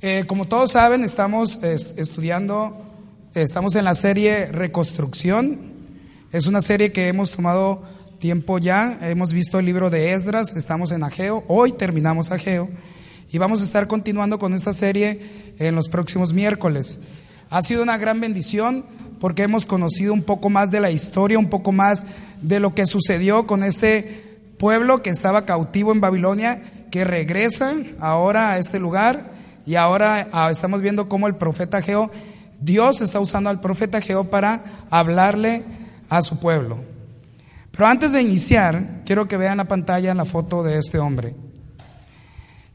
Eh, como todos saben, estamos estudiando, estamos en la serie Reconstrucción. Es una serie que hemos tomado tiempo ya. Hemos visto el libro de Esdras, estamos en Ageo. Hoy terminamos Ageo y vamos a estar continuando con esta serie en los próximos miércoles. Ha sido una gran bendición porque hemos conocido un poco más de la historia, un poco más de lo que sucedió con este pueblo que estaba cautivo en Babilonia, que regresa ahora a este lugar y ahora ah, estamos viendo cómo el profeta Geo, Dios está usando al profeta Geo para hablarle a su pueblo. Pero antes de iniciar, quiero que vean la pantalla la foto de este hombre.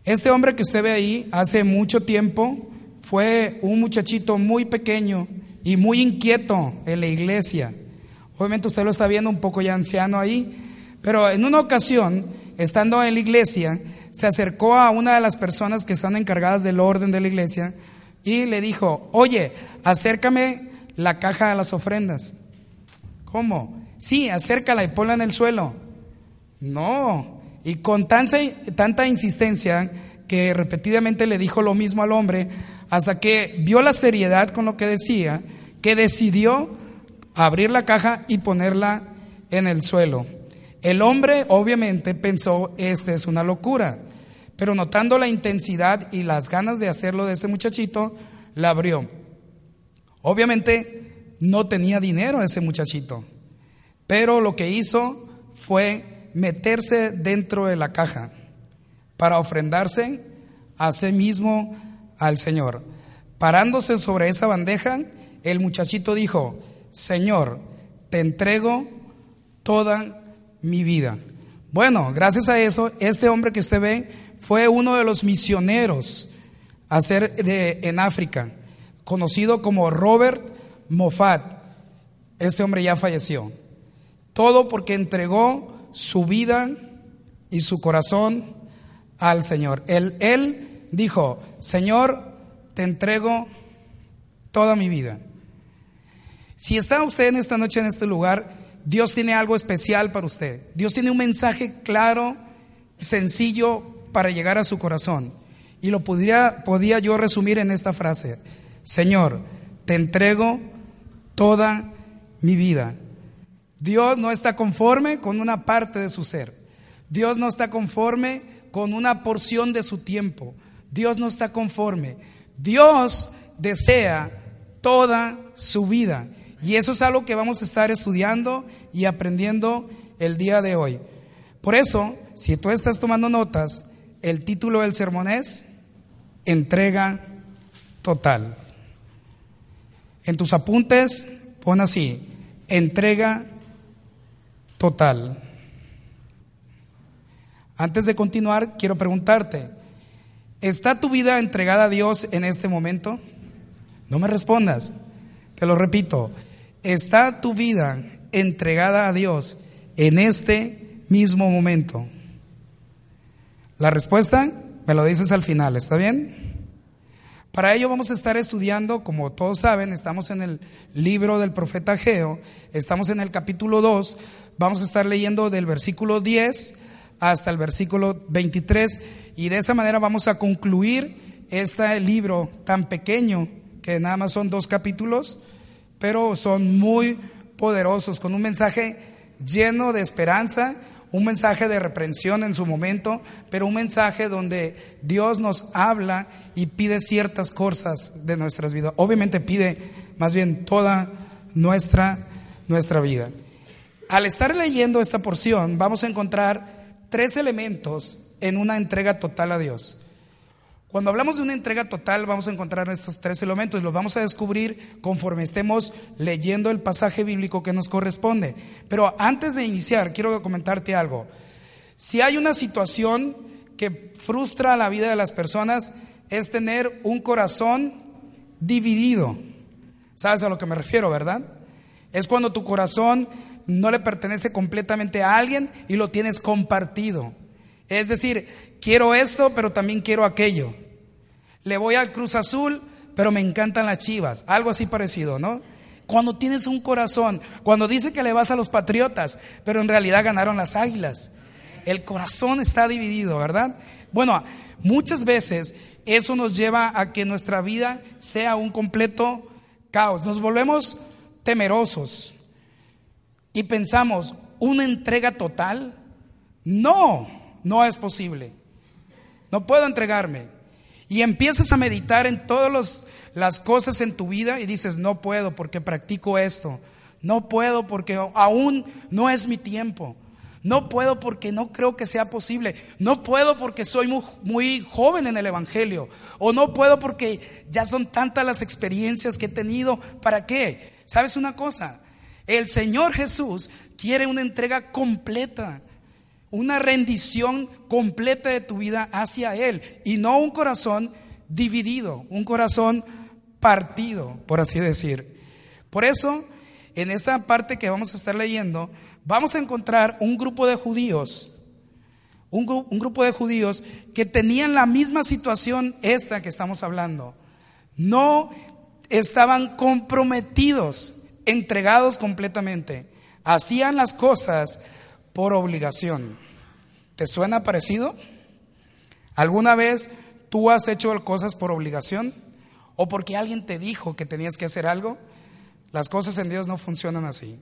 Este hombre que usted ve ahí hace mucho tiempo fue un muchachito muy pequeño y muy inquieto en la iglesia. Obviamente usted lo está viendo un poco ya anciano ahí, pero en una ocasión, estando en la iglesia, se acercó a una de las personas que están encargadas del orden de la iglesia y le dijo, oye, acércame la caja de las ofrendas. ¿Cómo? Sí, acércala y ponla en el suelo. No. Y con tanta, tanta insistencia que repetidamente le dijo lo mismo al hombre, hasta que vio la seriedad con lo que decía, que decidió abrir la caja y ponerla en el suelo. El hombre obviamente pensó, esta es una locura, pero notando la intensidad y las ganas de hacerlo de ese muchachito, la abrió. Obviamente no tenía dinero ese muchachito, pero lo que hizo fue meterse dentro de la caja para ofrendarse a sí mismo al Señor. Parándose sobre esa bandeja, el muchachito dijo, Señor, te entrego toda mi vida. Bueno, gracias a eso, este hombre que usted ve fue uno de los misioneros de, en África, conocido como Robert Moffat. Este hombre ya falleció. Todo porque entregó su vida y su corazón al Señor. Él, él dijo, Señor, te entrego toda mi vida. Si está usted en esta noche en este lugar, Dios tiene algo especial para usted. Dios tiene un mensaje claro, sencillo para llegar a su corazón. Y lo podría, podía yo resumir en esta frase. Señor, te entrego toda mi vida. Dios no está conforme con una parte de su ser. Dios no está conforme con una porción de su tiempo. Dios no está conforme. Dios desea toda su vida. Y eso es algo que vamos a estar estudiando y aprendiendo el día de hoy. Por eso, si tú estás tomando notas, el título del sermón es Entrega total. En tus apuntes pon así, entrega total. Antes de continuar, quiero preguntarte, ¿está tu vida entregada a Dios en este momento? No me respondas, te lo repito, ¿Está tu vida entregada a Dios en este mismo momento? La respuesta me lo dices al final, ¿está bien? Para ello vamos a estar estudiando, como todos saben, estamos en el libro del profeta Geo, estamos en el capítulo 2, vamos a estar leyendo del versículo 10 hasta el versículo 23 y de esa manera vamos a concluir este libro tan pequeño que nada más son dos capítulos pero son muy poderosos, con un mensaje lleno de esperanza, un mensaje de reprensión en su momento, pero un mensaje donde Dios nos habla y pide ciertas cosas de nuestras vidas. Obviamente pide más bien toda nuestra, nuestra vida. Al estar leyendo esta porción, vamos a encontrar tres elementos en una entrega total a Dios. Cuando hablamos de una entrega total, vamos a encontrar estos tres elementos y los vamos a descubrir conforme estemos leyendo el pasaje bíblico que nos corresponde. Pero antes de iniciar, quiero comentarte algo. Si hay una situación que frustra la vida de las personas, es tener un corazón dividido. ¿Sabes a lo que me refiero, verdad? Es cuando tu corazón no le pertenece completamente a alguien y lo tienes compartido. Es decir, quiero esto, pero también quiero aquello. Le voy al Cruz Azul, pero me encantan las chivas. Algo así parecido, ¿no? Cuando tienes un corazón, cuando dice que le vas a los patriotas, pero en realidad ganaron las águilas. El corazón está dividido, ¿verdad? Bueno, muchas veces eso nos lleva a que nuestra vida sea un completo caos. Nos volvemos temerosos y pensamos, ¿una entrega total? No, no es posible. No puedo entregarme. Y empiezas a meditar en todas las cosas en tu vida y dices, no puedo porque practico esto. No puedo porque aún no es mi tiempo. No puedo porque no creo que sea posible. No puedo porque soy muy, joven en el Evangelio. O no puedo porque ya son tantas las experiencias que he tenido. ¿Para qué? ¿Sabes una cosa? El Señor Jesús quiere una entrega completa, una rendición completa de tu vida hacia Él y no un corazón dividido, un corazón partido, por así decir. Por eso, en esta parte que vamos a estar leyendo, vamos a encontrar un grupo de judíos, un, grupo de judíos que tenían la misma situación esta que estamos hablando. No estaban comprometidos, entregados completamente. Hacían las cosas por obligación. ¿Te suena parecido? ¿Alguna vez tú has hecho cosas por obligación? ¿O porque alguien te dijo que tenías que hacer algo? Las cosas en Dios no funcionan así.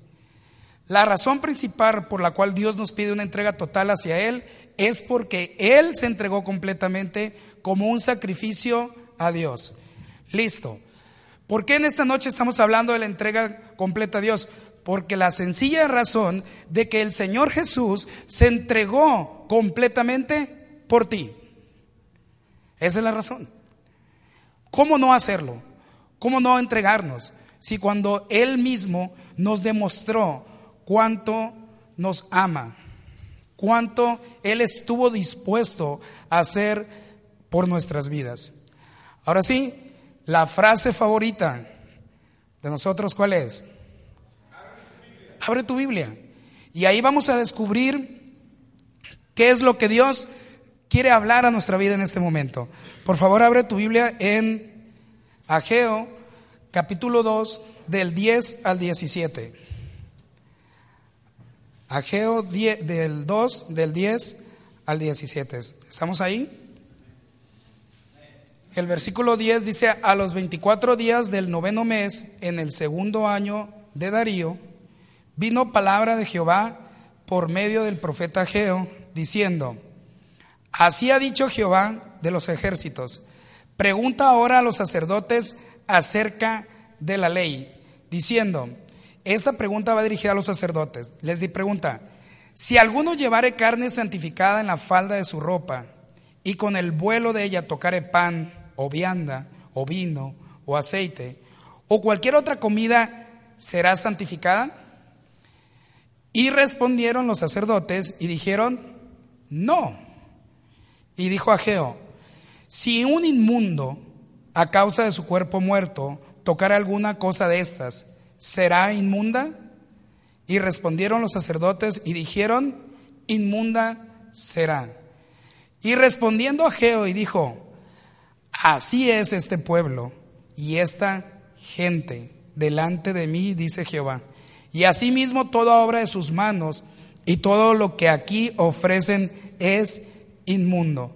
La razón principal por la cual Dios nos pide una entrega total hacia Él es porque Él se entregó completamente como un sacrificio a Dios. Listo. ¿Por qué en esta noche estamos hablando de la entrega completa a Dios? Porque la sencilla razón de que el Señor Jesús se entregó completamente por ti. Esa es la razón. ¿Cómo no hacerlo? ¿Cómo no entregarnos? Si cuando Él mismo nos demostró cuánto nos ama, cuánto Él estuvo dispuesto a hacer por nuestras vidas. Ahora sí, la frase favorita de nosotros, ¿cuál es? Abre tu Biblia. Y ahí vamos a descubrir qué es lo que Dios quiere hablar a nuestra vida en este momento. Por favor, abre tu Biblia en Ageo, capítulo 2, del 10 al 17. Ageo del 2, del 10 al 17. ¿Estamos ahí? El versículo 10 dice, a los 24 días del noveno mes, en el segundo año de Darío, vino palabra de Jehová por medio del profeta Ageo, diciendo, así ha dicho Jehová de los ejércitos, pregunta ahora a los sacerdotes acerca de la ley, diciendo, esta pregunta va dirigida a los sacerdotes. Les di pregunta, si alguno llevare carne santificada en la falda de su ropa y con el vuelo de ella tocare pan o vianda o vino o aceite o cualquier otra comida, ¿será santificada? Y respondieron los sacerdotes y dijeron, no. Y dijo Ageo, si un inmundo a causa de su cuerpo muerto tocar alguna cosa de estas, ¿será inmunda? Y respondieron los sacerdotes y dijeron, inmunda será. Y respondiendo a y dijo, así es este pueblo y esta gente delante de mí, dice Jehová. Y asimismo toda obra de sus manos y todo lo que aquí ofrecen es inmundo.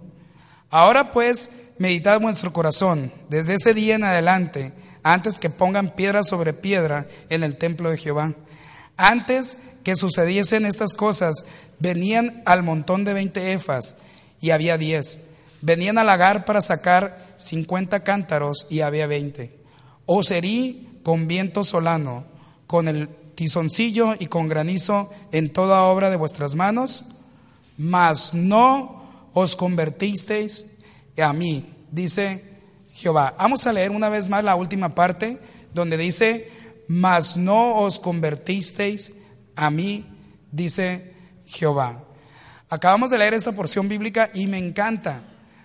Ahora pues, meditad vuestro corazón desde ese día en adelante antes que pongan piedra sobre piedra en el templo de Jehová. Antes que sucediesen estas cosas, venían al montón de veinte efas y había diez. Venían al lagar para sacar cincuenta cántaros y había veinte. O serí con viento solano, con el tizoncillo y con granizo en toda obra de vuestras manos, mas no os convertisteis a mí, dice Jehová. Vamos a leer una vez más la última parte donde dice, mas no os convertisteis a mí, dice Jehová. Acabamos de leer esta porción bíblica y me encanta,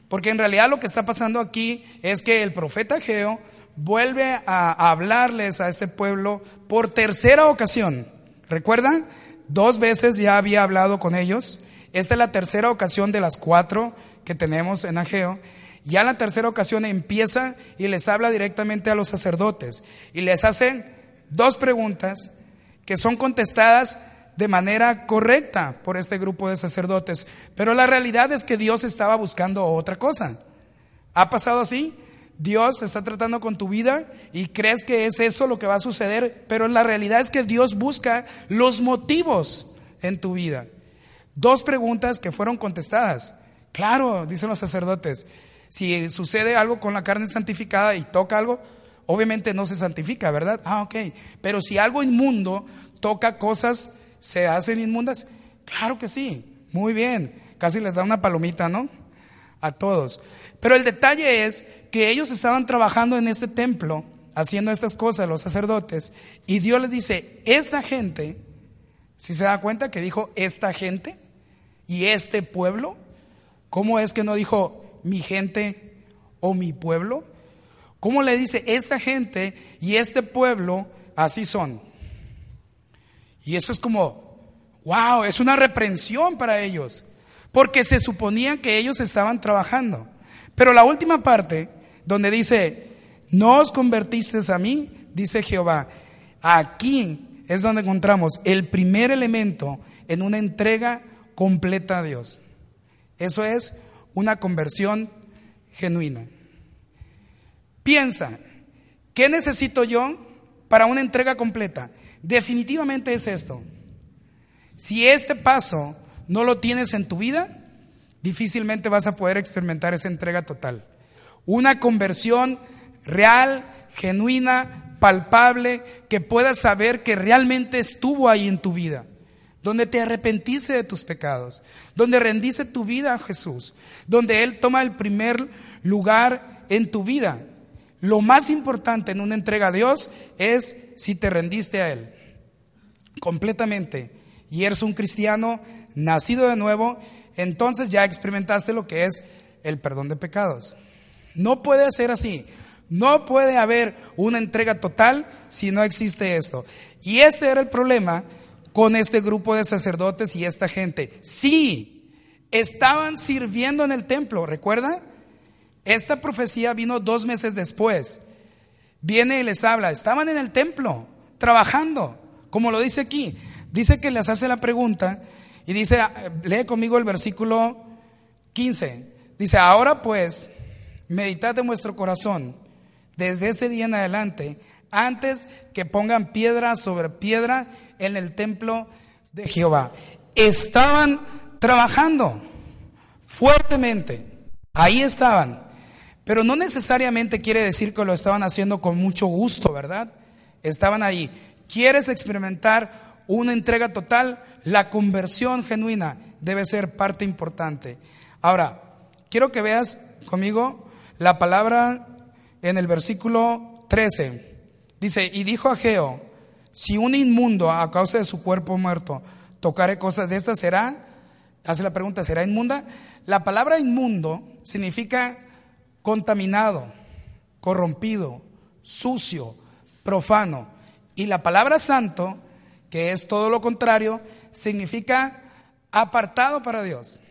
porque en realidad lo que está pasando aquí es que el profeta Geo vuelve a hablarles a este pueblo por tercera ocasión. ¿Recuerdan? Dos veces ya había hablado con ellos. Esta es la tercera ocasión de las cuatro que tenemos en Ageo. Ya la tercera ocasión empieza y les habla directamente a los sacerdotes y les hace dos preguntas que son contestadas de manera correcta por este grupo de sacerdotes, pero la realidad es que Dios estaba buscando otra cosa. ¿Ha pasado así? Dios está tratando con tu vida y crees que es eso lo que va a suceder, pero la realidad es que Dios busca los motivos en tu vida. Dos preguntas que fueron contestadas. Claro, dicen los sacerdotes, si sucede algo con la carne santificada y toca algo, obviamente no se santifica, ¿verdad? Ah, ok. Pero si algo inmundo toca cosas, ¿se hacen inmundas? Claro que sí. Muy bien. Casi les da una palomita, ¿no? A todos. Pero el detalle es que ellos estaban trabajando en este templo, haciendo estas cosas, los sacerdotes, y Dios les dice, esta gente, si se da cuenta que dijo esta gente y este pueblo, ¿cómo es que no dijo mi gente o mi pueblo? ¿Cómo le dice esta gente y este pueblo así son? Y eso es como, wow, es una reprensión para ellos, porque se suponía que ellos estaban trabajando. Pero la última parte, donde dice, no os convertisteis a mí, dice Jehová, aquí es donde encontramos el primer elemento en una entrega completa a Dios. Eso es una conversión genuina. Piensa, ¿qué necesito yo para una entrega completa? Definitivamente es esto. Si este paso no lo tienes en tu vida, difícilmente vas a poder experimentar esa entrega total. Una conversión real, genuina, palpable, que puedas saber que realmente estuvo ahí en tu vida, donde te arrepentiste de tus pecados, donde rendiste tu vida a Jesús, donde Él toma el primer lugar en tu vida. Lo más importante en una entrega a Dios es si te rendiste a Él completamente y eres un cristiano nacido de nuevo entonces ya experimentaste lo que es el perdón de pecados. No puede ser así. No puede haber una entrega total si no existe esto. Y este era el problema con este grupo de sacerdotes y esta gente. Sí, estaban sirviendo en el templo, ¿recuerda? Esta profecía vino dos meses después. Viene y les habla, estaban en el templo, trabajando, como lo dice aquí. Dice que les hace la pregunta y dice, lee conmigo el versículo 15. Dice, ahora pues, meditad en vuestro corazón desde ese día en adelante, antes que pongan piedra sobre piedra en el templo de Jehová. Estaban trabajando fuertemente, ahí estaban, pero no necesariamente quiere decir que lo estaban haciendo con mucho gusto, ¿verdad? Estaban ahí. ¿Quieres experimentar una entrega total, la conversión genuina debe ser parte importante. Ahora, quiero que veas conmigo la palabra en el versículo 13. Dice, y dijo a Geo, si un inmundo a causa de su cuerpo muerto tocare cosas de estas, ¿será? Hace la pregunta, ¿será inmunda? La palabra inmundo significa contaminado, corrompido, sucio, profano. Y la palabra santo que es todo lo contrario, significa apartado para Dios.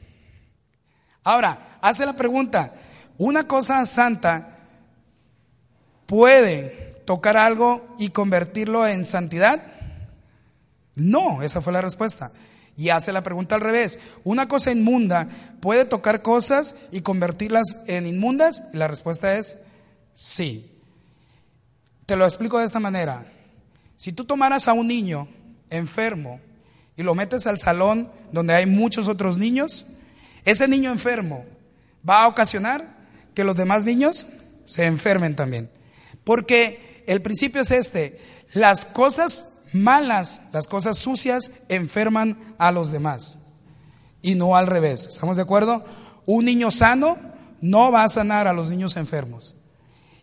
Ahora, hace la pregunta, ¿una cosa santa puede tocar algo y convertirlo en santidad? No, esa fue la respuesta. Y hace la pregunta al revés, ¿una cosa inmunda puede tocar cosas y convertirlas en inmundas? Y la respuesta es sí. Te lo explico de esta manera. Si tú tomaras a un niño enfermo y lo metes al salón donde hay muchos otros niños, ese niño enfermo va a ocasionar que los demás niños se enfermen también. Porque el principio es este, las cosas malas, las cosas sucias enferman a los demás y no al revés. ¿Estamos de acuerdo? Un niño sano no va a sanar a los niños enfermos.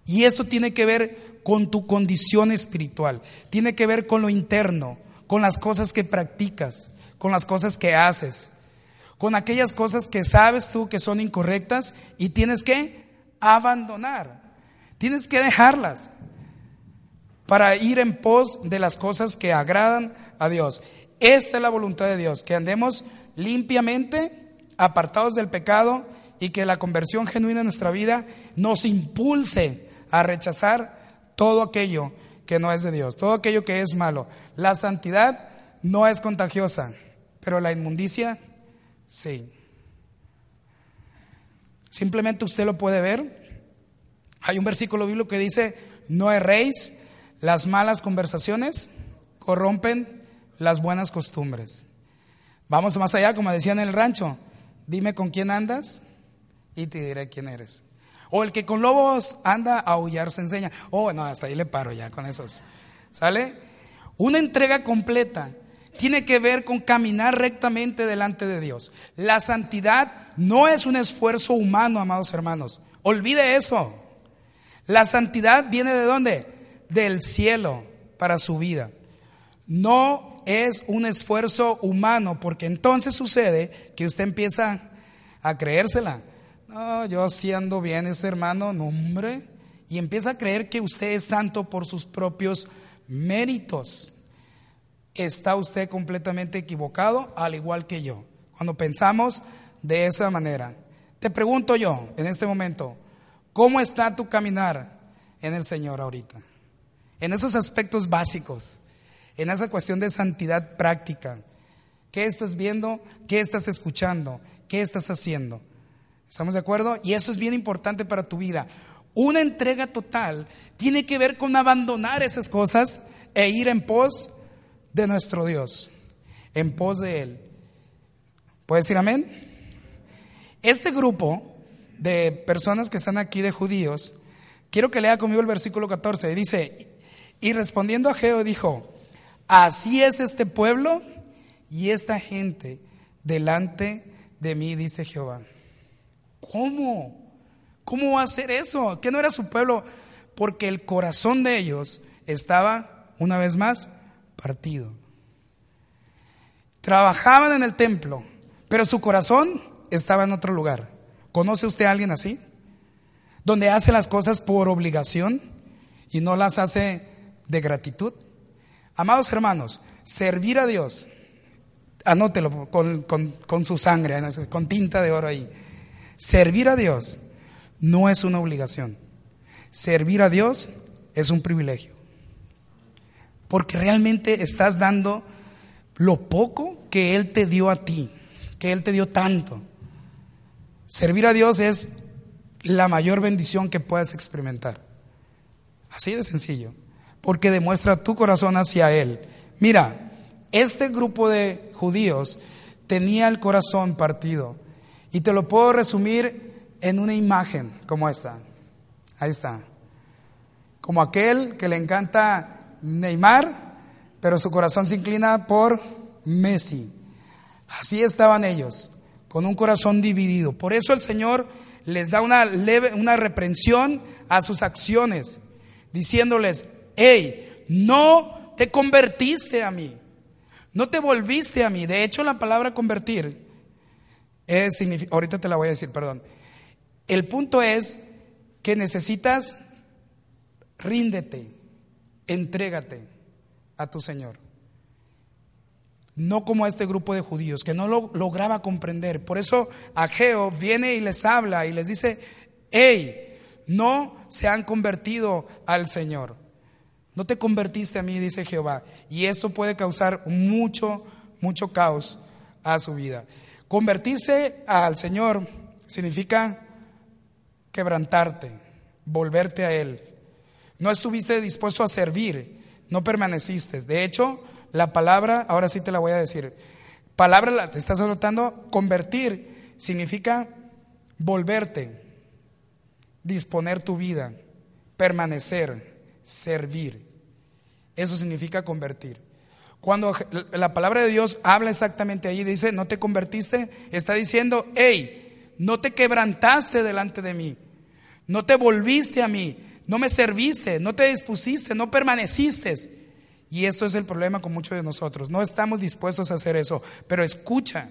Y esto tiene que ver con tu condición espiritual, tiene que ver con lo interno, con las cosas que practicas, con las cosas que haces, con aquellas cosas que sabes tú que son incorrectas y tienes que abandonar, tienes que dejarlas para ir en pos de las cosas que agradan a Dios. Esta es la voluntad de Dios, que andemos limpiamente, apartados del pecado y que la conversión genuina en nuestra vida nos impulse a rechazar todo aquello que no es de Dios, todo aquello que es malo. La santidad no es contagiosa, pero la inmundicia sí. Simplemente usted lo puede ver. Hay un versículo bíblico que dice, no erréis, las malas conversaciones corrompen las buenas costumbres. Vamos más allá, como decía en el rancho, dime con quién andas y te diré quién eres. O el que con lobos anda a aullar se enseña. Oh, no, hasta ahí le paro ya con esos. ¿Sale? Una entrega completa tiene que ver con caminar rectamente delante de Dios. La santidad no es un esfuerzo humano, amados hermanos. Olvide eso. La santidad viene de dónde? Del cielo para su vida. No es un esfuerzo humano, porque entonces sucede que usted empieza a creérsela. No, yo ando bien, ese hermano, no hombre. Y empieza a creer que usted es santo por sus propios méritos. Está usted completamente equivocado, al igual que yo, cuando pensamos de esa manera. Te pregunto yo, en este momento, ¿cómo está tu caminar en el Señor ahorita? En esos aspectos básicos, en esa cuestión de santidad práctica. ¿Qué estás viendo? ¿Qué estás escuchando? ¿Qué estás haciendo? ¿Estamos de acuerdo? Y eso es bien importante para tu vida. Una entrega total tiene que ver con abandonar esas cosas e ir en pos de nuestro Dios, en pos de Él. ¿Puedes decir amén? Este grupo de personas que están aquí de judíos, quiero que lea conmigo el versículo 14. Dice, y respondiendo a Geo dijo, así es este pueblo y esta gente delante de mí, dice Jehová. ¿Cómo? ¿Cómo va a ser eso? ¿Qué no era su pueblo? Porque el corazón de ellos estaba, una vez más, partido. Trabajaban en el templo, pero su corazón estaba en otro lugar. ¿Conoce usted a alguien así? Donde hace las cosas por obligación y no las hace de gratitud. Amados hermanos, servir a Dios, anótelo con, con su sangre, con tinta de oro ahí. Servir a Dios no es una obligación. Servir a Dios es un privilegio. Porque realmente estás dando lo poco que Él te dio a ti, que Él te dio tanto. Servir a Dios es la mayor bendición que puedes experimentar. Así de sencillo. Porque demuestra tu corazón hacia Él. Mira, este grupo de judíos tenía el corazón partido. Y te lo puedo resumir en una imagen como esta. Ahí está. Como aquel que le encanta Neymar, pero su corazón se inclina por Messi. Así estaban ellos, con un corazón dividido. Por eso el Señor les da una, una reprensión a sus acciones, diciéndoles, hey, no te convertiste a mí, no te volviste a mí. De hecho, la palabra convertir es, ahorita te la voy a decir, perdón. El punto es que necesitas, ríndete, entrégate a tu Señor. No como a este grupo de judíos que no lo lograba comprender. Por eso Ageo viene y les habla y les dice, hey, no se han convertido al Señor. No te convertiste a mí, dice Jehová. Y esto puede causar mucho, mucho caos a su vida. Convertirse al Señor significa quebrantarte, volverte a Él. No estuviste dispuesto a servir, no permaneciste. De hecho, la palabra, ahora sí te la voy a decir, palabra, te estás anotando, convertir significa volverte, disponer tu vida, permanecer, servir. Eso significa convertir. Cuando la palabra de Dios habla exactamente ahí, dice, no te convertiste, está diciendo, hey, no te quebrantaste delante de mí, no te volviste a mí, no me serviste, no te dispusiste, no permaneciste. Y esto es el problema con muchos de nosotros. No estamos dispuestos a hacer eso. Pero escucha,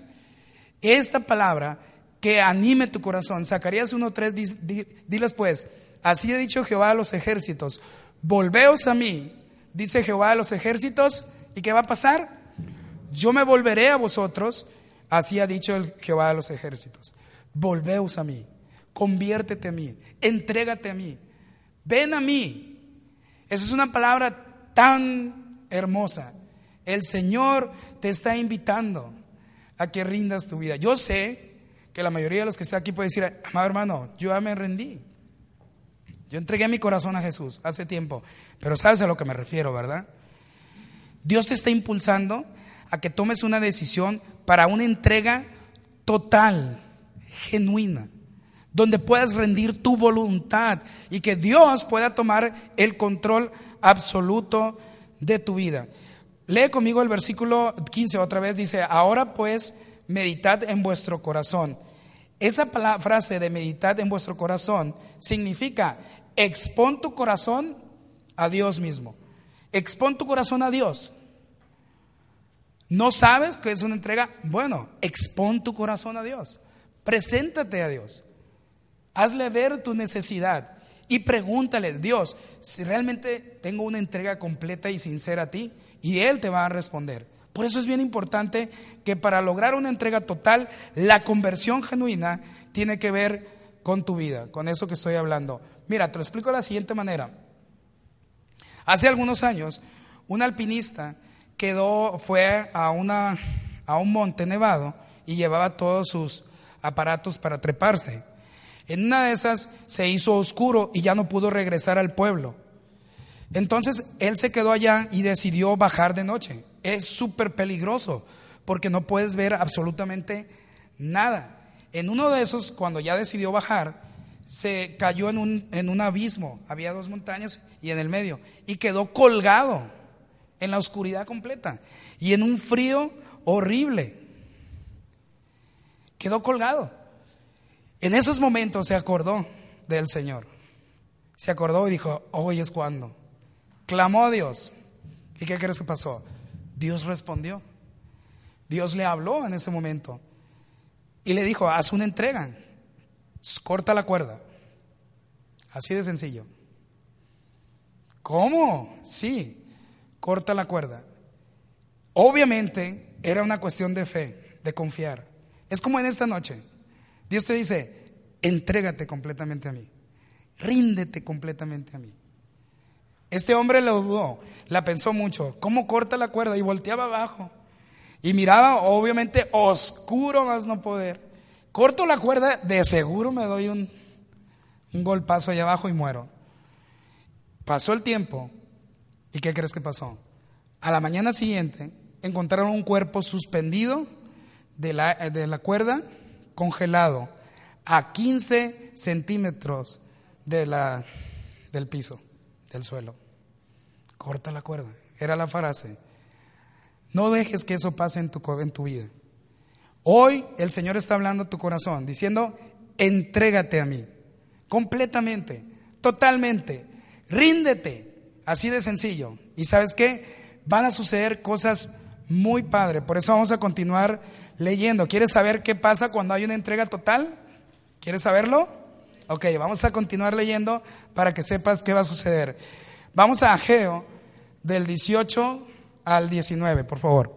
esta palabra que anime tu corazón. Zacarías 1.3, diles pues, así ha dicho Jehová a los ejércitos, volveos a mí, dice Jehová a los ejércitos, ¿y qué va a pasar? Yo me volveré a vosotros, así ha dicho el Jehová a los ejércitos. Volveos a mí, conviértete a mí, entrégate a mí. Ven a mí. Esa es una palabra tan hermosa El Señor te está invitando a que rindas tu vida. Yo sé que la mayoría de los que están aquí puede decir, amado hermano, yo ya me rendí. Yo entregué mi corazón a Jesús hace tiempo, pero sabes a lo que me refiero, ¿verdad? Dios te está impulsando a que tomes una decisión para una entrega total, genuina, donde puedas rendir tu voluntad y que Dios pueda tomar el control absoluto de tu vida. Lee conmigo el versículo 15 otra vez, dice, ahora pues meditad en vuestro corazón. Esa frase de meditad en vuestro corazón significa expon tu corazón a Dios mismo. Expon tu corazón a Dios. ¿No sabes que es una entrega? Bueno, expon tu corazón a Dios. Preséntate a Dios. Hazle ver tu necesidad y pregúntale, Dios, si realmente tengo una entrega completa y sincera a ti, y Él te va a responder. Por eso es bien importante que para lograr una entrega total, la conversión genuina tiene que ver con tu vida, con eso que estoy hablando. Mira, te lo explico de la siguiente manera. Hace algunos años, un alpinista quedó, fue a, una, a un monte nevado y llevaba todos sus aparatos para treparse. En una de esas se hizo oscuro y ya no pudo regresar al pueblo. Entonces él se quedó allá y decidió bajar de noche. Es súper peligroso porque no puedes ver absolutamente nada. En uno de esos, cuando ya decidió bajar, se cayó en un, en un abismo. Había dos montañas y en el medio. Y quedó colgado en la oscuridad completa y en un frío horrible. Quedó colgado. En esos momentos se acordó del Señor. Se acordó y dijo, hoy es cuando. Clamó a Dios. ¿Y qué crees que pasó? Dios respondió. Dios le habló en ese momento. Y le dijo, haz una entrega. Corta la cuerda. Así de sencillo. ¿Cómo? Sí, corta la cuerda. Obviamente era una cuestión de fe, de confiar. Es como en esta noche. Dios te dice, entrégate completamente a mí. Ríndete completamente a mí. Este hombre lo dudó, la pensó mucho. ¿Cómo corta la cuerda? Y volteaba abajo. Y miraba, obviamente, oscuro más no poder. Corto la cuerda, de seguro me doy un, un golpazo allá abajo y muero. Pasó el tiempo. ¿Y qué crees que pasó? A la mañana siguiente encontraron un cuerpo suspendido de la, de la cuerda, congelado, a 15 centímetros de la, del piso del suelo. Corta la cuerda. Era la frase. No dejes que eso pase en tu, en tu vida. Hoy el Señor está hablando a tu corazón, diciendo, entrégate a mí, completamente, totalmente, ríndete, así de sencillo. Y sabes qué, van a suceder cosas muy padres, por eso vamos a continuar leyendo. ¿Quieres saber qué pasa cuando hay una entrega total? ¿Quieres saberlo? Ok, vamos a continuar leyendo para que sepas qué va a suceder. Vamos a Ageo del 18 al 19, por favor.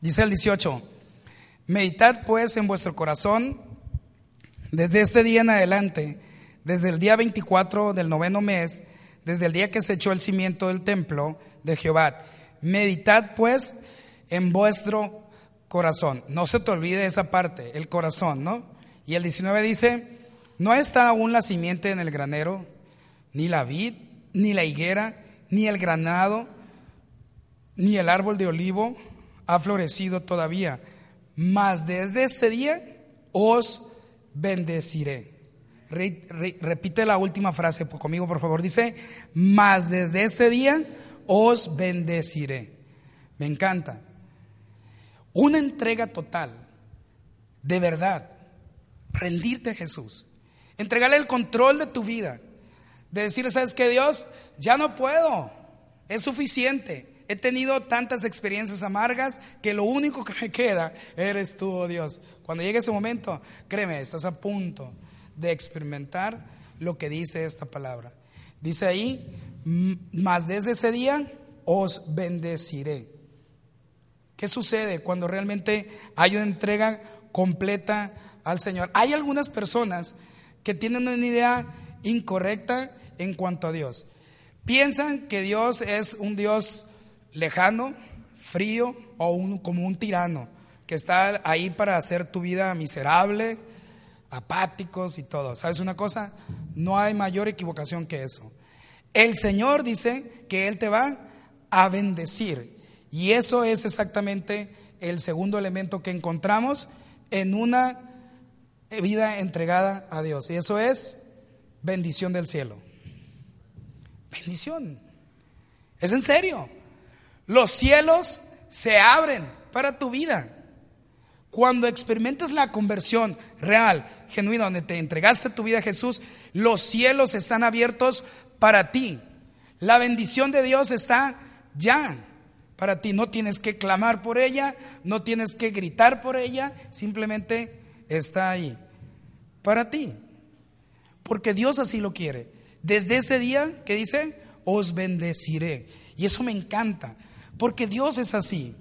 Dice el 18, meditad pues en vuestro corazón desde este día en adelante, desde el día 24 del noveno mes, desde el día que se echó el cimiento del templo de Jehová. Meditad pues en vuestro corazón. No se te olvide esa parte, el corazón, ¿no? Y el 19 dice, no está aún la simiente en el granero, ni la vid, ni la higuera, ni el granado, ni el árbol de olivo ha florecido todavía, mas desde este día os bendeciré. Repite la última frase conmigo, por favor. Dice, mas desde este día os bendeciré. Me encanta. Una entrega total, de verdad, rendirte a Jesús, entregarle el control de tu vida, de decir, ¿sabes qué Dios? Ya no puedo, es suficiente. He tenido tantas experiencias amargas que lo único que me queda eres tú, oh Dios. Cuando llegue ese momento, créeme, estás a punto de experimentar lo que dice esta palabra. Dice ahí, más desde ese día os bendeciré. ¿Qué sucede cuando realmente hay una entrega completa al Señor? Hay algunas personas que tienen una idea incorrecta en cuanto a Dios. Piensan que Dios es un Dios lejano, frío o un, como un tirano que está ahí para hacer tu vida miserable, apáticos y todo. ¿Sabes una cosa? No hay mayor equivocación que eso. El Señor dice que Él te va a bendecir. Y eso es exactamente el segundo elemento que encontramos en una vida entregada a Dios. Y eso es bendición del cielo. Bendición. Es en serio. Los cielos se abren para tu vida. Cuando experimentes la conversión real, genuina, donde te entregaste tu vida a Jesús, los cielos están abiertos para ti. La bendición de Dios está ya para ti. No tienes que clamar por ella, no tienes que gritar por ella, simplemente está ahí para ti. Porque Dios así lo quiere. Desde ese día que dice, os bendeciré. Y eso me encanta, porque Dios es así.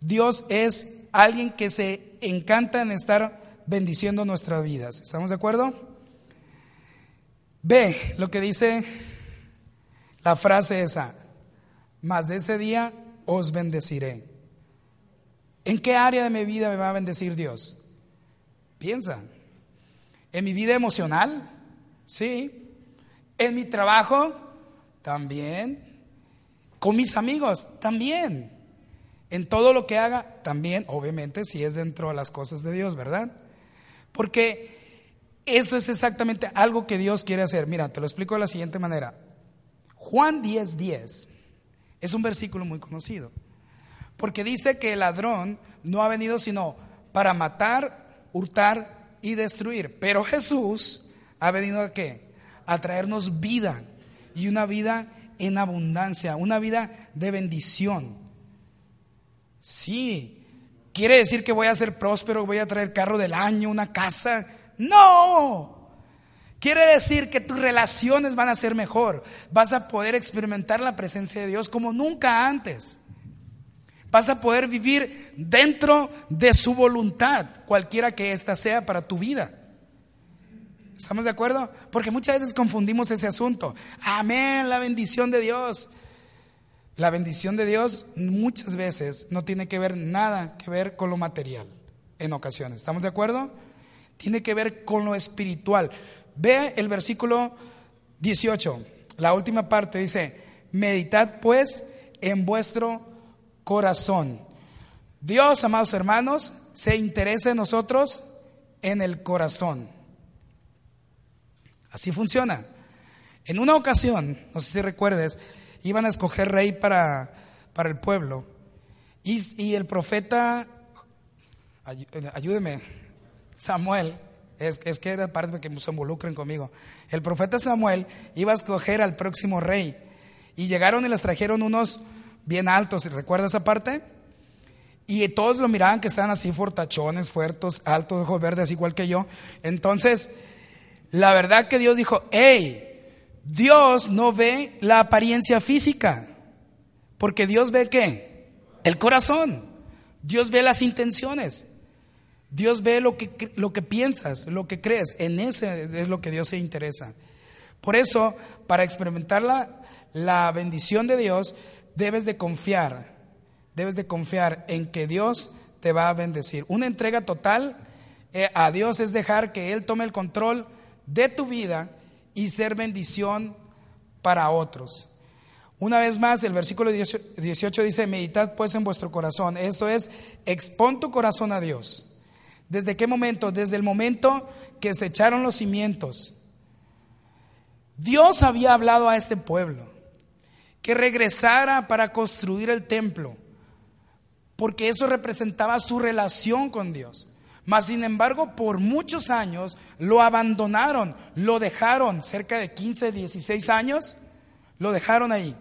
Dios es alguien que se encanta en estar bendiciendo nuestras vidas. ¿Estamos de acuerdo? Ve lo que dice la frase esa, más de ese día os bendeciré. ¿En qué área de mi vida me va a bendecir Dios? Piensa. ¿En mi vida emocional? Sí. ¿En mi trabajo? También. ¿Con mis amigos? También. En todo lo que haga, también, obviamente, si es dentro de las cosas de Dios, ¿verdad? Porque eso es exactamente algo que Dios quiere hacer. Mira, te lo explico de la siguiente manera. Juan 10:10 10 es un versículo muy conocido. Porque dice que el ladrón no ha venido sino para matar, hurtar y destruir. Pero Jesús ha venido a qué? A traernos vida y una vida en abundancia, una vida de bendición. Sí. ¿Quiere decir que voy a ser próspero, voy a traer carro del año, una casa? No. Quiere decir que tus relaciones van a ser mejor. Vas a poder experimentar la presencia de Dios como nunca antes. Vas a poder vivir dentro de su voluntad, cualquiera que ésta sea para tu vida. ¿Estamos de acuerdo? Porque muchas veces confundimos ese asunto. Amén, la bendición de Dios. La bendición de Dios muchas veces no tiene que ver nada que ver con lo material en ocasiones. ¿Estamos de acuerdo? Tiene que ver con lo espiritual. Ve el versículo 18, la última parte dice, meditad pues en vuestro corazón. Dios, amados hermanos, se interesa en nosotros en el corazón. Así funciona. En una ocasión, no sé si recuerdes, iban a escoger rey para, para el pueblo. Y, el profeta, ayúdeme, Samuel, es, es, que era parte que se involucren conmigo. El profeta Samuel iba a escoger al próximo rey. Y llegaron y les trajeron unos bien altos, ¿recuerda esa parte? Y todos lo miraban que estaban así fortachones, fuertes, altos, ojos verdes, igual que yo. Entonces, la verdad que Dios dijo, hey, Dios no ve la apariencia física, porque Dios ve qué? El corazón. Dios ve las intenciones. Dios ve lo que, lo que piensas, lo que crees. En ese es lo que Dios se interesa. Por eso, para experimentar la, la bendición de Dios, debes de confiar, debes de confiar en que Dios te va a bendecir. Una entrega total eh, a Dios es dejar que Él tome el control de tu vida y ser bendición para otros. Una vez más, el versículo 18 dice, meditad pues en vuestro corazón. Esto es, expon tu corazón a Dios. ¿Desde qué momento? Desde el momento que se echaron los cimientos. Dios había hablado a este pueblo que regresara para construir el templo, porque eso representaba su relación con Dios. Mas, sin embargo, por muchos años lo abandonaron, lo dejaron, cerca de 15, 16 años, lo dejaron ahí.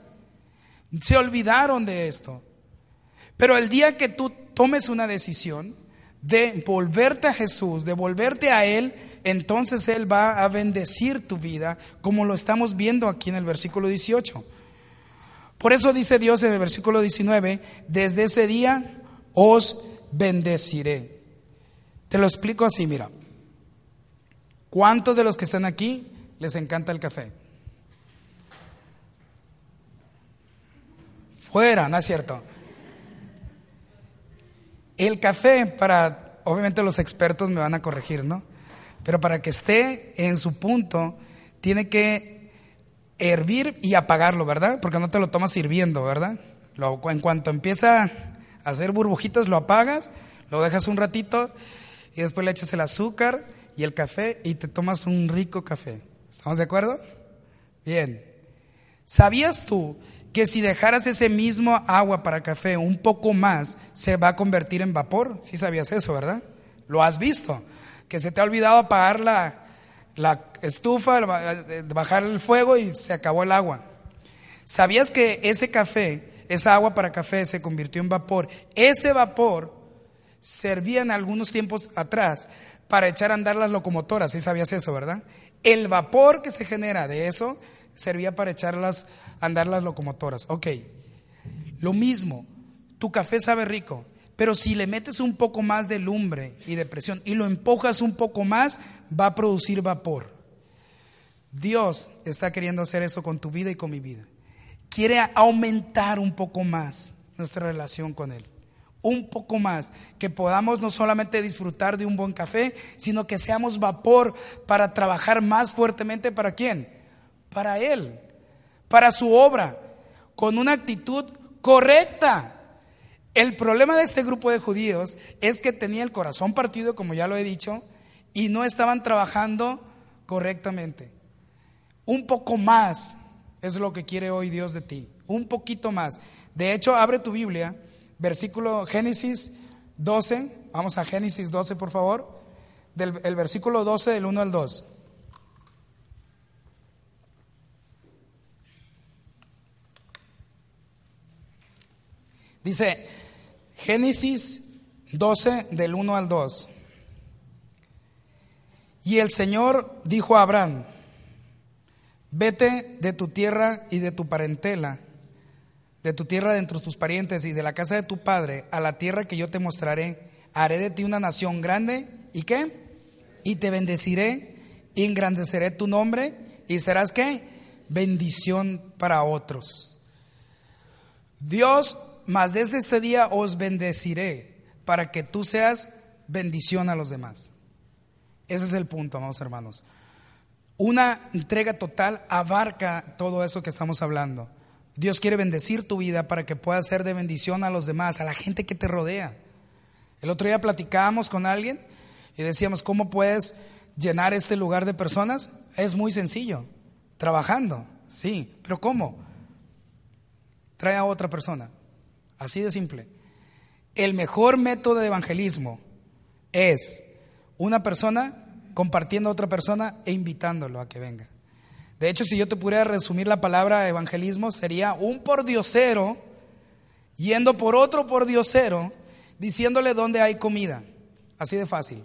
Se olvidaron de esto. Pero el día que tú tomes una decisión de volverte a Jesús, de volverte a Él, entonces Él va a bendecir tu vida, como lo estamos viendo aquí en el versículo 18. Por eso dice Dios en el versículo 19, desde ese día os bendeciré. Te lo explico así, mira. ¿Cuántos de los que están aquí les encanta el café? Fuera, ¿no es cierto? El café, para, obviamente los expertos me van a corregir, ¿no? Pero para que esté en su punto, tiene que hervir y apagarlo, ¿verdad? Porque no te lo tomas hirviendo, ¿verdad? en cuanto empieza a hacer burbujitas, lo apagas, lo dejas un ratito y después le echas el azúcar y el café y te tomas un rico café. ¿Estamos de acuerdo? Bien. ¿Sabías tú que si dejaras ese mismo agua para café un poco más, se va a convertir en vapor? Sí sabías eso, ¿verdad? Lo has visto. Que se te ha olvidado apagar la, la estufa, bajar el fuego y se acabó el agua. ¿Sabías que ese café, esa agua para café se convirtió en vapor? Ese vapor servía en algunos tiempos atrás para echar a andar las locomotoras. Sí sabías eso, ¿verdad? El vapor que se genera de eso servía para echarlas a andar las locomotoras. Ok, lo mismo, tu café sabe rico, pero si le metes un poco más de lumbre y de presión y lo empujas un poco más, va a producir vapor. Dios está queriendo hacer eso con tu vida y con mi vida. Quiere aumentar un poco más nuestra relación con Él. Un poco más, que podamos no solamente disfrutar de un buen café, sino que seamos vapor para trabajar más fuertemente para quién? para Él, para su obra, con una actitud correcta. El problema de este grupo de judíos es que tenía el corazón partido, como ya lo he dicho, y no estaban trabajando correctamente. Un poco más es lo que quiere hoy Dios de ti, un poquito más. De hecho, abre tu Biblia, versículo Génesis 12, vamos a Génesis 12 por favor, del el versículo 12 del 1 al 2. Dice Génesis 12 del 1 al 2. Y el Señor dijo a Abraham, vete de tu tierra y de tu parentela, de tu tierra de entre tus parientes y de la casa de tu padre, a la tierra que yo te mostraré. Haré de ti una nación grande y qué? Y te bendeciré y engrandeceré tu nombre y serás qué? Bendición para otros. Dios mas desde este día os bendeciré para que tú seas bendición a los demás. Ese es el punto, amados hermanos. Una entrega total abarca todo eso que estamos hablando. Dios quiere bendecir tu vida para que puedas ser de bendición a los demás, a la gente que te rodea. El otro día platicábamos con alguien y decíamos, ¿cómo puedes llenar este lugar de personas? Es muy sencillo, trabajando, sí, pero ¿cómo? Trae a otra persona. Así de simple. El mejor método de evangelismo es una persona compartiendo a otra persona e invitándolo a que venga. De hecho, si yo te pudiera resumir la palabra evangelismo, sería un pordiosero yendo por otro pordiosero diciéndole dónde hay comida. Así de fácil.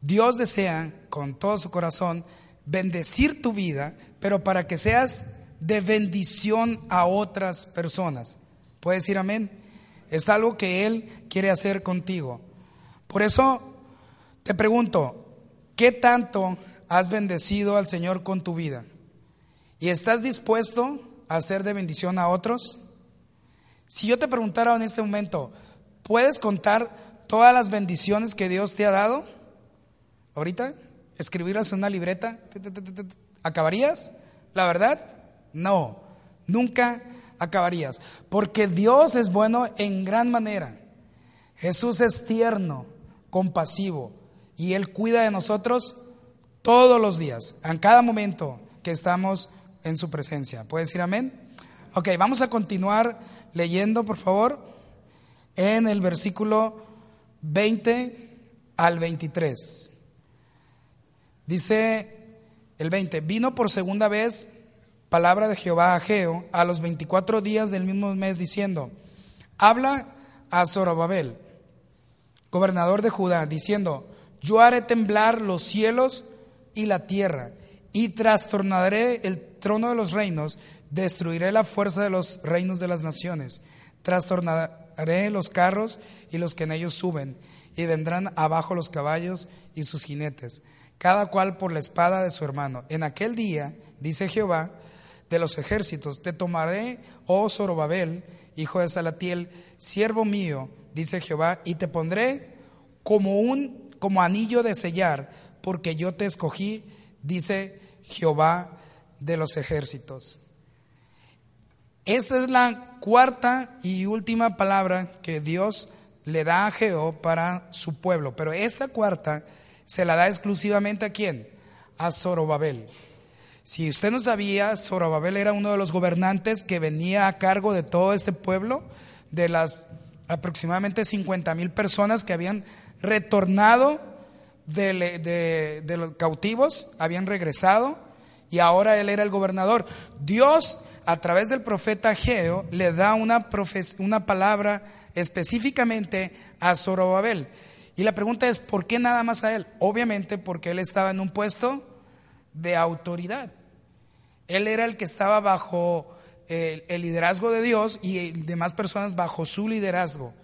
Dios desea con todo su corazón bendecir tu vida, pero para que seas de bendición a otras personas. ¿Puedes decir amén? Es algo que Él quiere hacer contigo. Por eso te pregunto, ¿qué tanto has bendecido al Señor con tu vida? ¿Y estás dispuesto a hacer de bendición a otros? Si yo te preguntara en este momento, ¿puedes contar todas las bendiciones que Dios te ha dado? ¿Ahorita? ¿Escribirlas en una libreta? ¿Acabarías? ¿La verdad? No, nunca acabarías. Porque Dios es bueno en gran manera. Jesús es tierno, compasivo, y Él cuida de nosotros todos los días, en cada momento que estamos en su presencia. ¿Puedes decir amén? Ok, vamos a continuar leyendo, por favor, en el versículo 20 al 23. Dice el 20, vino por segunda vez palabra de Jehová a Geo a los 24 días del mismo mes diciendo, habla a Zorobabel, gobernador de Judá, diciendo, yo haré temblar los cielos y la tierra, y trastornaré el trono de los reinos, destruiré la fuerza de los reinos de las naciones, trastornaré los carros y los que en ellos suben, y vendrán abajo los caballos y sus jinetes cada cual por la espada de su hermano. En aquel día, dice Jehová, de los ejércitos, te tomaré, oh Zorobabel, hijo de Salatiel, siervo mío, dice Jehová, y te pondré como un como anillo de sellar, porque yo te escogí, dice Jehová de los ejércitos. Esta es la cuarta y última palabra que Dios le da a Jehová para su pueblo, pero esta cuarta se la da exclusivamente a quién? A Zorobabel. Si usted no sabía, Zorobabel era uno de los gobernantes que venía a cargo de todo este pueblo, de las aproximadamente 50 mil personas que habían retornado de, de, los cautivos, habían regresado y ahora él era el gobernador. Dios, a través del profeta Geo, le da una, una palabra específicamente a Zorobabel. Y la pregunta es, ¿por qué nada más a él? Obviamente porque él estaba en un puesto de autoridad. Él era el que estaba bajo el, liderazgo de Dios y demás personas bajo su liderazgo.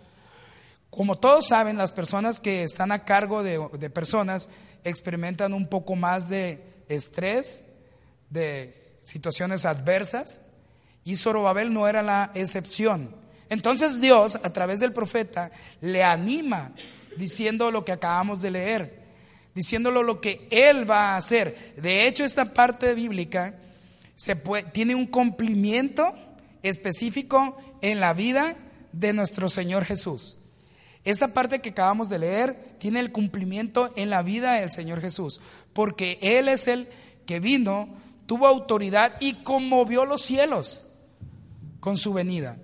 Como todos saben, las personas que están a cargo de, personas experimentan un poco más de estrés, de situaciones adversas, y Zorobabel no era la excepción. Entonces Dios, a través del profeta, le anima diciendo lo que acabamos de leer, diciéndolo lo que Él va a hacer. De hecho, esta parte bíblica se tiene un cumplimiento específico en la vida de nuestro Señor Jesús. Esta parte que acabamos de leer tiene el cumplimiento en la vida del Señor Jesús, porque Él es el que vino, tuvo autoridad y conmovió los cielos con su venida.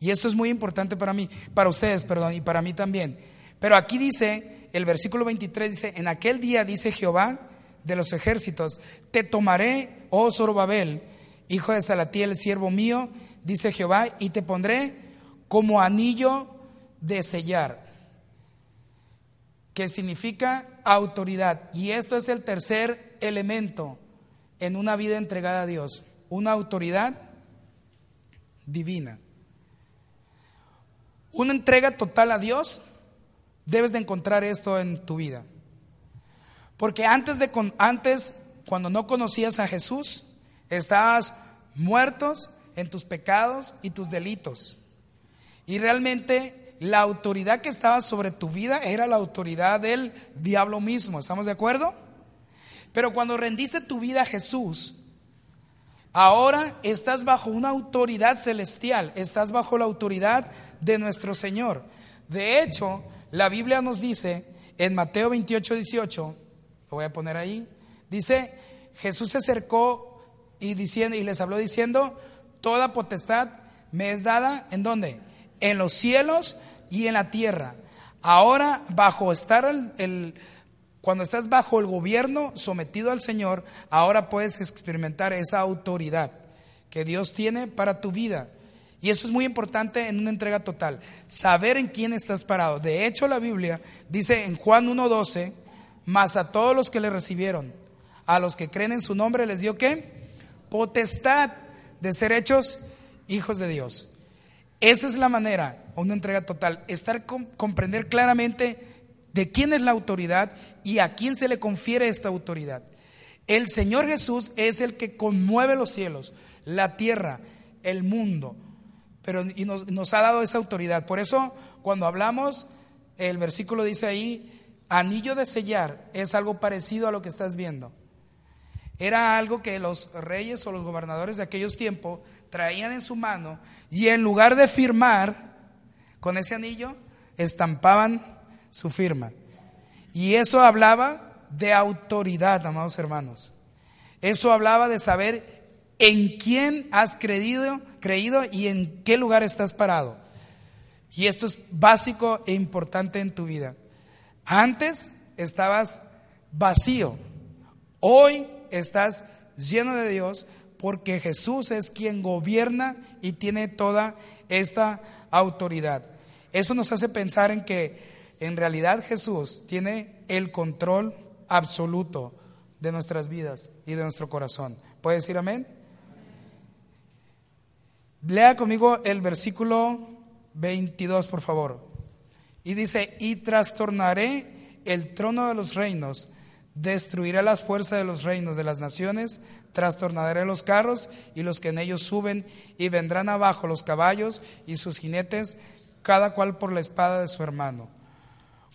Y esto es muy importante para mí, para ustedes, perdón, y para mí también. Pero aquí dice, el versículo 23 dice, en aquel día dice Jehová de los ejércitos, te tomaré, oh Zorobabel, hijo de Salatiel, siervo mío, dice Jehová, y te pondré como anillo de sellar, que significa autoridad. Y esto es el tercer elemento en una vida entregada a Dios, una autoridad divina. Una entrega total a Dios, debes de encontrar esto en tu vida. Porque antes de antes cuando no conocías a Jesús, estabas muertos en tus pecados y tus delitos. Y realmente la autoridad que estaba sobre tu vida era la autoridad del diablo mismo, ¿estamos de acuerdo? Pero cuando rendiste tu vida a Jesús, ahora estás bajo una autoridad celestial, estás bajo la autoridad de nuestro Señor. De hecho, la Biblia nos dice en Mateo 28, 18, lo voy a poner ahí, dice, Jesús se acercó y, diciendo, y les habló diciendo, toda potestad me es dada, ¿en dónde? En los cielos y en la tierra. Ahora, bajo estar el, cuando estás bajo el gobierno sometido al Señor, ahora puedes experimentar esa autoridad que Dios tiene para tu vida. Y eso es muy importante en una entrega total, saber en quién estás parado. De hecho, la Biblia dice en Juan 1.12, más a todos los que le recibieron, a los que creen en su nombre, les dio qué? Potestad de ser hechos hijos de Dios. Esa es la manera, una entrega total, estar comprender claramente de quién es la autoridad y a quién se le confiere esta autoridad. El Señor Jesús es el que conmueve los cielos, la tierra, el mundo pero y nos, nos ha dado esa autoridad. Por eso, cuando hablamos, el versículo dice ahí, anillo de sellar es algo parecido a lo que estás viendo. Era algo que los reyes o los gobernadores de aquellos tiempos traían en su mano y en lugar de firmar con ese anillo, estampaban su firma. Y eso hablaba de autoridad, amados hermanos. Eso hablaba de saber en quién has creído, creído y en qué lugar estás parado. Y esto es básico e importante en tu vida. Antes estabas vacío. Hoy estás lleno de Dios porque Jesús es quien gobierna y tiene toda esta autoridad. Eso nos hace pensar en que en realidad Jesús tiene el control absoluto de nuestras vidas y de nuestro corazón. ¿Puede decir amén? Lea conmigo el versículo 22, por favor. Y dice, y trastornaré el trono de los reinos Destruiré las fuerzas de los reinos de las naciones, trastornaré los carros y los que en ellos suben, y vendrán abajo los caballos y sus jinetes, cada cual por la espada de su hermano.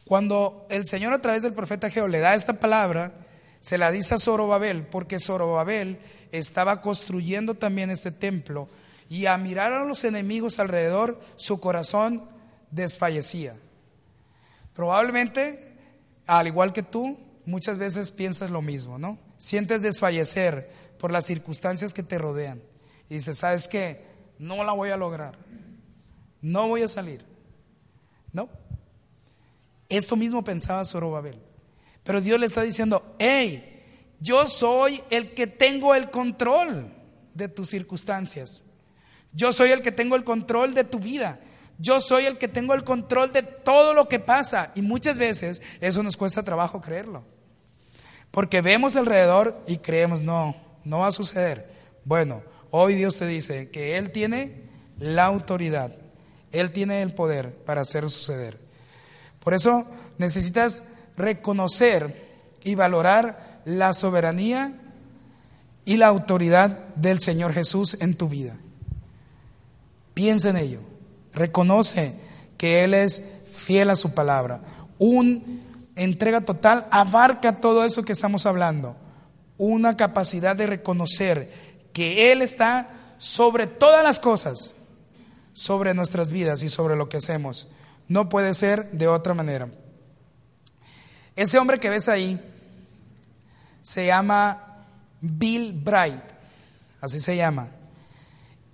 Cuando el Señor a través del profeta Geo le da esta palabra, se la dice a Zorobabel, porque Zorobabel estaba construyendo también este templo, y a mirar a los enemigos alrededor, su corazón desfallecía. Probablemente, al igual que tú, muchas veces piensas lo mismo, ¿no? Sientes desfallecer por las circunstancias que te rodean. Y dices, ¿sabes qué? No la voy a lograr. No voy a salir. No. Esto mismo pensaba Zorobabel. Pero Dios le está diciendo, hey, yo soy el que tengo el control de tus circunstancias. Yo soy el que tengo el control de tu vida. Yo soy el que tengo el control de todo lo que pasa. Y muchas veces eso nos cuesta trabajo creerlo. Porque vemos alrededor y creemos, no, no va a suceder. Bueno, hoy Dios te dice que Él tiene la autoridad. Él tiene el poder para hacer suceder. Por eso necesitas reconocer y valorar la soberanía y la autoridad del Señor Jesús en tu vida. Piensa en ello. Reconoce que Él es fiel a su palabra. Un entrega total abarca todo eso que estamos hablando. Una capacidad de reconocer que Él está sobre todas las cosas, sobre nuestras vidas y sobre lo que hacemos. No puede ser de otra manera. Ese hombre que ves ahí se llama Bill Bright, así se llama.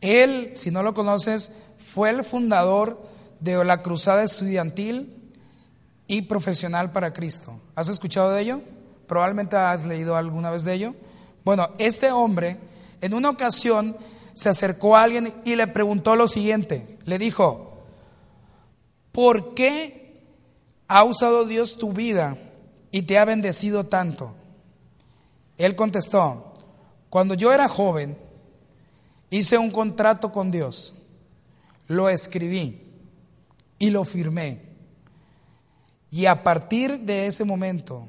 Él, si no lo conoces, fue el fundador de la Cruzada Estudiantil y Profesional para Cristo. ¿Has escuchado de ello? Probablemente has leído alguna vez de ello. Bueno, este hombre en una ocasión se acercó a alguien y le preguntó lo siguiente. Le dijo, ¿por qué ha usado Dios tu vida y te ha bendecido tanto? Él contestó, cuando yo era joven, hice un contrato con Dios, lo escribí y lo firmé. Y a partir de ese momento,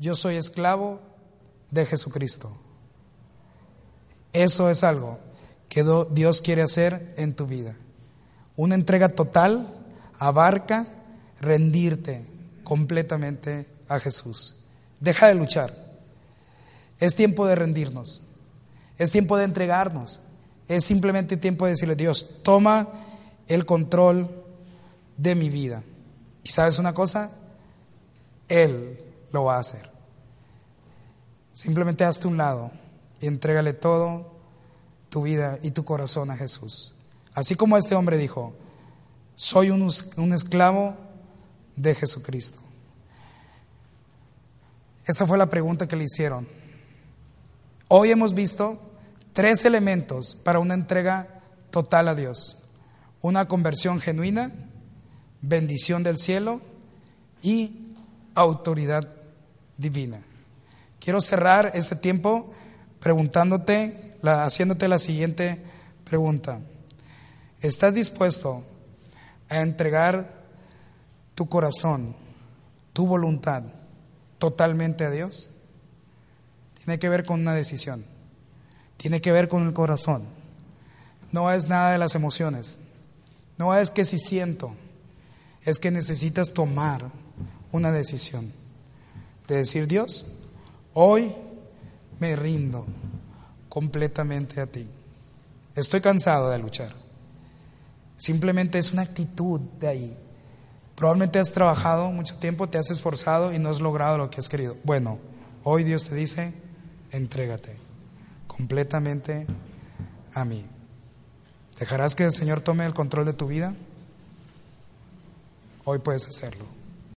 yo soy esclavo de Jesucristo. Eso es algo que Dios quiere hacer en tu vida. Una entrega total abarca rendirte completamente a Jesús. Deja de luchar. Es tiempo de rendirnos. Es tiempo de entregarnos. Es simplemente tiempo de decirle, Dios, toma el control de mi vida. Y sabes una cosa, Él lo va a hacer. Simplemente hazte un lado y entrégale todo tu vida y tu corazón a Jesús. Así como este hombre dijo, soy un, un esclavo de Jesucristo. Esa fue la pregunta que le hicieron. Hoy hemos visto tres elementos para una entrega total a Dios. Una conversión genuina, bendición del cielo y autoridad divina. Quiero cerrar ese tiempo preguntándote, haciéndote la siguiente pregunta. ¿Estás dispuesto a entregar tu corazón, tu voluntad totalmente a Dios? Tiene que ver con una decisión. Tiene que ver con el corazón. No es nada de las emociones. No es que si siento. Es que necesitas tomar una decisión. De decir, Dios, hoy me rindo completamente a ti. Estoy cansado de luchar. Simplemente es una actitud de ahí. Probablemente has trabajado mucho tiempo, te has esforzado y no has logrado lo que has querido. Bueno, hoy Dios te dice, entrégate completamente a mí. ¿Dejarás que el Señor tome el control de tu vida? Hoy puedes hacerlo.